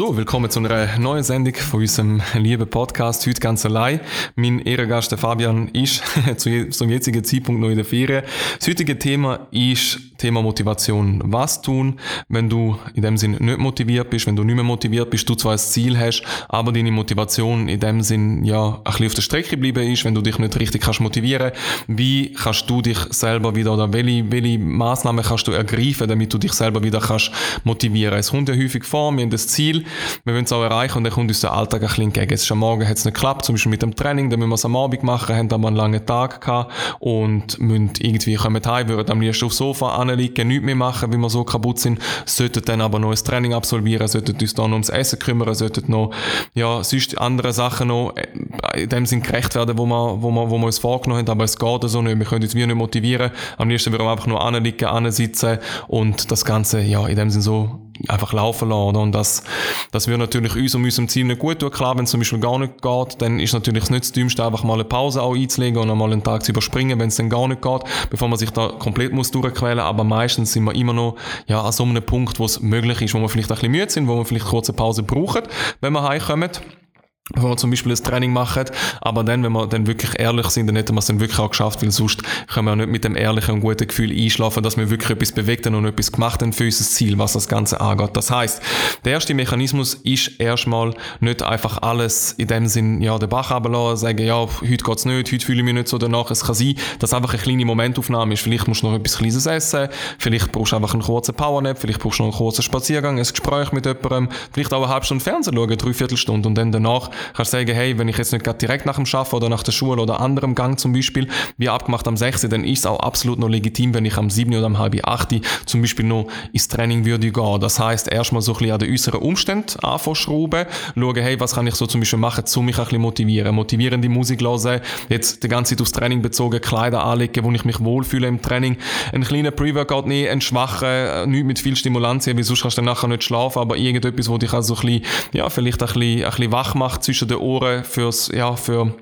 So, willkommen zu einer neuen Sendung von unserem lieben Podcast. Heute ganz allein. Mein Ehrengast, Fabian, ist zum jetzigen Zeitpunkt noch in der Ferien. Das heutige Thema ist Thema Motivation. Was tun, wenn du in dem Sinn nicht motiviert bist, wenn du nicht mehr motiviert bist, du zwar ein Ziel hast, aber deine Motivation in dem Sinn ja ein bisschen auf der Strecke geblieben ist, wenn du dich nicht richtig kannst motivieren. Wie kannst du dich selber wieder oder welche, welche Maßnahmen kannst du ergreifen, damit du dich selber wieder kannst motivieren? Es kommt ja häufig vor, wir haben das Ziel, wir wollen es auch erreichen und dann kommt uns der Alltag ein bisschen entgegen. Ist am Morgen hat es nicht geklappt, zum Beispiel mit dem Training, dann müssen wir es am Abend machen, haben aber einen langen Tag gehabt und müssen irgendwie kommen heim, würden am liebsten aufs Sofa anliegen, nichts mehr machen, weil wir so kaputt sind, sollten dann aber noch ein Training absolvieren, sollten uns dann ums Essen kümmern, sollten noch, ja, sonst andere Sachen noch äh, in dem Sinn gerecht werden, wo wir, wo wir, wo wir uns vorgenommen haben, aber es geht so nicht, wir können uns wie nicht motivieren, am liebsten würden wir einfach nur anliegen, ansitzen und das Ganze, ja, in dem Sinn so einfach laufen lassen. Oder? Und das, das würde natürlich uns und unserem Ziel nicht gut tun. Klar, wenn es zum Beispiel gar nicht geht, dann ist natürlich nicht das Dümmste, einfach mal eine Pause auch einzulegen und einmal einen Tag zu überspringen, wenn es dann gar nicht geht, bevor man sich da komplett muss durchquälen. Aber meistens sind wir immer noch ja, an so einem Punkt, wo es möglich ist, wo wir vielleicht ein bisschen müde sind, wo wir vielleicht kurze Pause brauchen, wenn wir heimkommen wenn wir zum Beispiel ein Training machen, aber dann, wenn wir dann wirklich ehrlich sind, dann hätten wir es dann wirklich auch geschafft, weil sonst können wir auch nicht mit dem ehrlichen und guten Gefühl einschlafen, dass wir wirklich etwas bewegt haben und etwas gemacht haben für unser Ziel, was das Ganze angeht. Das heißt, der erste Mechanismus ist erstmal nicht einfach alles in dem Sinn, ja, den Bach runterlassen, sagen, ja, heute geht's nicht, heute fühle ich mich nicht so danach. Es kann sein, dass einfach eine kleine Momentaufnahme ist. Vielleicht musst du noch etwas Kleines essen, vielleicht brauchst du einfach einen kurzen Powernap, vielleicht brauchst du noch einen kurzen Spaziergang, ein Gespräch mit jemandem, vielleicht auch eine halbe Stunde Fernsehen schauen, dreiviertel Stunde und dann danach kannst sagen, hey, wenn ich jetzt nicht gerade direkt nach dem Schaffen oder nach der Schule oder anderem Gang zum Beispiel, wie abgemacht am 6., dann ist es auch absolut noch legitim, wenn ich am 7. oder am halb 8. zum Beispiel noch ins Training würde gehen. Das heißt erstmal so ein bisschen an den äußeren Umständen anfangen schrauben, schauen, hey, was kann ich so zum Beispiel machen, um mich ein bisschen motivieren. Motivierende Musik hören, jetzt die ganze Zeit aufs Training bezogen, Kleider anlegen, wo ich mich wohlfühle im Training, einen kleinen Pre-Workout nehmen, einen schwachen, nicht mit viel Stimulanz, weil sonst kannst du dann nachher nicht schlafen, aber irgendetwas, wo dich also ein bisschen, ja, vielleicht ein bisschen, ein bisschen wach macht zwischen den Ohren fürs, ja, für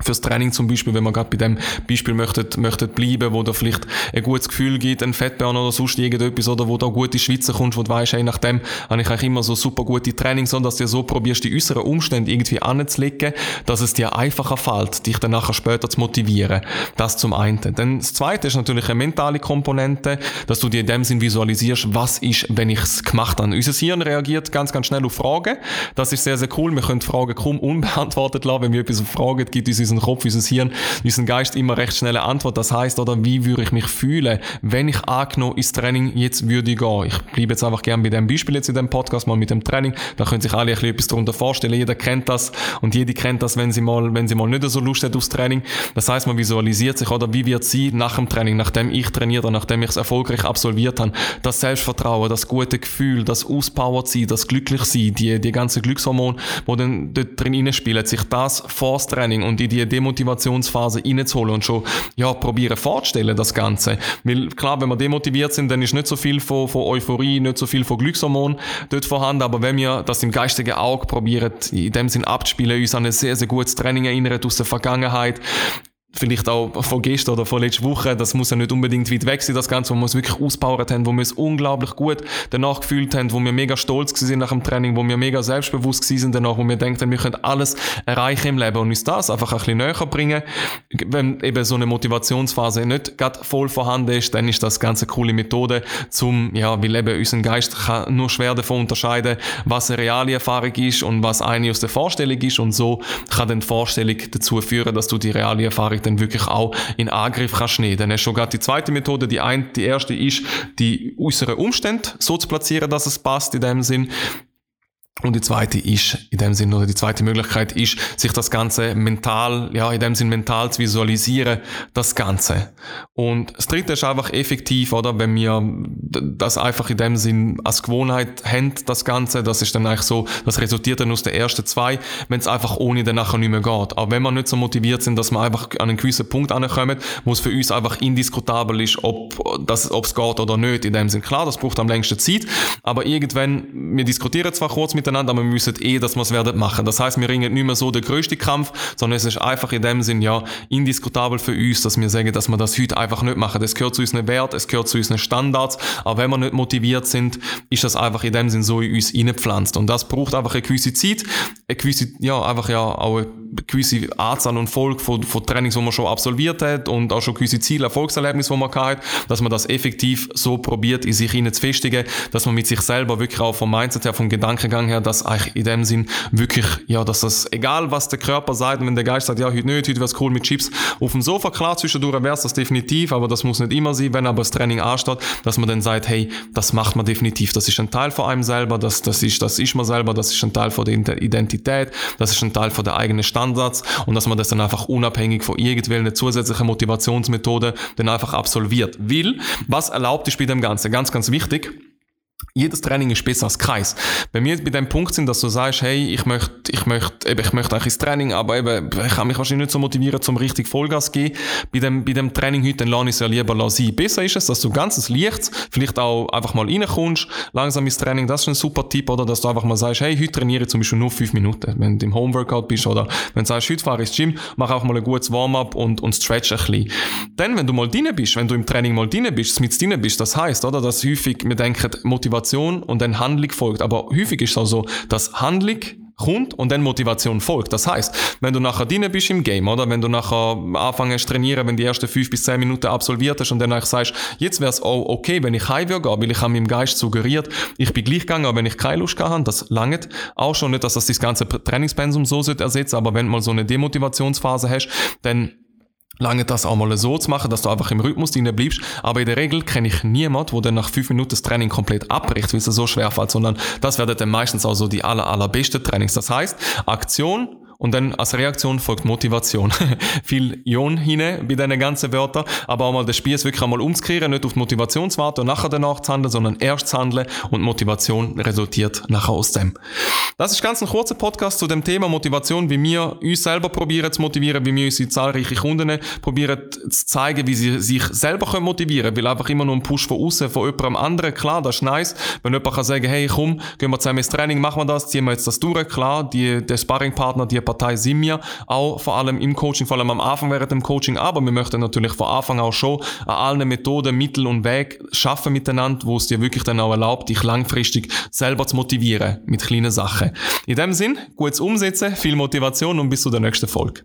fürs Training zum Beispiel, wenn man gerade bei dem Beispiel möchtet, möchtet bleiben, wo da vielleicht ein gutes Gefühl gibt, ein Fettburn oder sonst irgendetwas, oder wo da gute Schweizer kommst, wo du weißt, hey, nach dem habe ich eigentlich immer so super gute Trainings, sondern dass du so probierst, die äußeren Umstände irgendwie anzulegen, dass es dir einfacher fällt, dich dann nachher später zu motivieren. Das zum einen. Dann das zweite ist natürlich eine mentale Komponente, dass du dir in dem Sinn visualisierst, was ist, wenn ich es gemacht habe. Unser Hirn reagiert ganz, ganz schnell auf Fragen. Das ist sehr, sehr cool. Wir können Fragen kaum unbeantwortet lassen. Wenn wir etwas auf Fragen gibt uns unseren Kopf, unser Hirn, unseren Geist immer recht schnelle Antwort. Das heißt, oder wie würde ich mich fühlen, wenn ich angenommen ins Training jetzt würde gehen? Ich bleibe jetzt einfach gerne bei dem Beispiel jetzt in dem Podcast mal mit dem Training. Da können sich alle ein bisschen etwas darunter vorstellen. Jeder kennt das und jede kennt das, wenn sie mal, wenn sie mal nicht so Lust hat aufs Training. Das heißt, man visualisiert sich, oder wie wird sie nach dem Training, nachdem ich trainiere, nachdem ich es erfolgreich absolviert habe, das Selbstvertrauen, das gute Gefühl, das Auspowered sein, das glücklich sein, die, die ganzen Glückshormone, die dann dort drin spielen, sich das vor das Training und in die Demotivationsphase reinzuholen und schon, ja, probieren vorzustellen, das Ganze. Weil, klar, wenn wir demotiviert sind, dann ist nicht so viel von, von Euphorie, nicht so viel von Glückshormon dort vorhanden, aber wenn wir das im geistigen Auge probieren, in dem Sinn abzuspielen, uns an ein sehr, sehr gutes Training erinnern aus der Vergangenheit, vielleicht auch von gestern oder von letzter Woche, das muss ja nicht unbedingt weit weg sein, das Ganze, wo wir es wirklich auspowert haben, wo wir es unglaublich gut danach gefühlt haben, wo wir mega stolz sind nach dem Training, wo wir mega selbstbewusst sind danach, wo wir denken, wir können alles erreichen im Leben und uns das einfach ein bisschen näher bringen. Wenn eben so eine Motivationsphase nicht gerade voll vorhanden ist, dann ist das ganz eine coole Methode zum, ja, weil eben unser Geist kann nur schwer davon unterscheiden, was eine reale Erfahrung ist und was eine aus der Vorstellung ist und so kann dann die Vorstellung dazu führen, dass du die reale Erfahrung Erfahrung dann wirklich auch in Angriff kannst nehmen. Dann du schon gerade die zweite Methode. Die, ein, die erste ist, die äußeren Umstände so zu platzieren, dass es passt in dem Sinn. Und die zweite ist, in dem Sinn, oder die zweite Möglichkeit ist, sich das Ganze mental, ja, in dem Sinn mental zu visualisieren, das Ganze. Und das dritte ist einfach effektiv, oder, wenn wir das einfach in dem Sinn als Gewohnheit haben, das Ganze, das ist dann eigentlich so, das resultiert dann aus den ersten zwei, wenn es einfach ohne dann nachher nicht mehr geht. Aber wenn wir nicht so motiviert sind, dass wir einfach an einen gewissen Punkt ankommen, wo es für uns einfach indiskutabel ist, ob das, ob es geht oder nicht, in dem Sinn. Klar, das braucht am längsten Zeit, aber irgendwann, wir diskutieren zwar kurz mit miteinander, aber wir müssen eh, dass wir es werden machen. Das heißt, wir ringen nicht mehr so den größten Kampf, sondern es ist einfach in dem Sinn ja indiskutabel für uns, dass wir sagen, dass wir das heute einfach nicht machen. Das gehört zu unseren Werten, es gehört zu unseren Standards, aber wenn wir nicht motiviert sind, ist das einfach in dem Sinn so in uns reingepflanzt. Und das braucht einfach eine gewisse Zeit, eine gewisse, ja, einfach ja auch eine gewisse Anzahl und Folge von, von Trainings, die man schon absolviert hat und auch schon gewisse Ziele, Erfolgserlebnisse, die man hat, dass man das effektiv so probiert, in sich hinein zu festigen, dass man mit sich selber wirklich auch vom Mindset her, vom Gedankengang her, dass eigentlich in dem Sinn wirklich, ja, dass das, egal was der Körper sagt, wenn der Geist sagt, ja, heute nicht, heute wäre es cool mit Chips auf dem Sofa, klar, zwischendurch wäre es das definitiv, aber das muss nicht immer sein, wenn aber das Training ansteht, dass man dann sagt, hey, das macht man definitiv, das ist ein Teil von einem selber, das, das ist, das ist man selber, das ist ein Teil von der Identität, das ist ein Teil von der eigenen Standards. Und dass man das dann einfach unabhängig von irgendwelchen zusätzlichen Motivationsmethoden dann einfach absolviert. Will, was erlaubt ist bei dem Ganzen, ganz, ganz wichtig, jedes Training ist besser als Kreis. Wenn wir jetzt bei dem Punkt sind, dass du sagst, hey, ich möchte, ich möchte, eben, ich möchte eigentlich ins Training, aber eben, ich kann mich wahrscheinlich nicht so motivieren, zum richtig Vollgas zu gehen. Bei dem, bei dem Training heute, dann lasse ich es ja lieber sein. Besser ist es, dass du ganzes Licht, vielleicht auch einfach mal reinkommst, langsam ins Training, das ist ein super Tipp, oder? Dass du einfach mal sagst, hey, heute trainiere ich zum Beispiel nur fünf Minuten. Wenn du im Homeworkout bist, oder wenn du sagst, heute fahre ich ins Gym, mach auch mal ein gutes Warm-up und, und stretch ein bisschen. Dann, wenn du mal drin bist, wenn du im Training mal drin bist, mit drin bist, das heißt, oder, dass häufig, wir denken, Motivation und dann Handlung folgt. Aber häufig ist es auch so, dass Handlung kommt und dann Motivation folgt. Das heißt, wenn du nachher drin bist im Game, oder wenn du nachher anfängst trainieren, wenn die ersten fünf bis zehn Minuten absolviert hast und dann sagst, jetzt wäre es auch okay, wenn ich heim würde weil ich habe meinem Geist suggeriert, ich bin gleich gegangen, aber wenn ich keine Lust gehabt habe, das langt auch schon nicht, dass das das ganze Trainingspensum so ersetzt, aber wenn du mal so eine Demotivationsphase hast, dann lange das auch mal so zu machen, dass du einfach im Rhythmus drin bleibst. Aber in der Regel kenne ich niemanden, der dann nach fünf Minuten das Training komplett abbricht, weil es so schwer fällt, sondern das werden dann meistens auch so die aller, allerbesten Trainings. Das heißt, Aktion, und dann als Reaktion folgt Motivation. Viel Ion hinein bei diesen ganzen Wörtern, aber auch mal das Spiel ist wirklich einmal umzukehren, nicht auf die Motivation zu warten und nachher danach zu handeln, sondern erst zu handeln und Motivation resultiert nachher aus dem. Das ist ganz ein kurzer Podcast zu dem Thema Motivation, wie wir uns selber probieren zu motivieren, wie wir unsere zahlreichen Kunden probieren zu zeigen, wie sie sich selber können motivieren können, weil einfach immer nur ein Push von außen, von jemandem anderen, klar, das ist nice, wenn jemand kann sagen, hey, komm, gehen wir zusammen ins Training, machen wir das, ziehen wir jetzt das durch, klar, die, der Sparringpartner, die Partei sind wir auch vor allem im Coaching, vor allem am Anfang während dem Coaching, aber wir möchten natürlich von Anfang auch schon an Methoden, Mittel und Weg schaffen miteinander, wo es dir wirklich dann auch erlaubt, dich langfristig selber zu motivieren mit kleinen Sachen. In dem Sinn, gutes Umsetzen, viel Motivation und bis zu der nächsten Folge.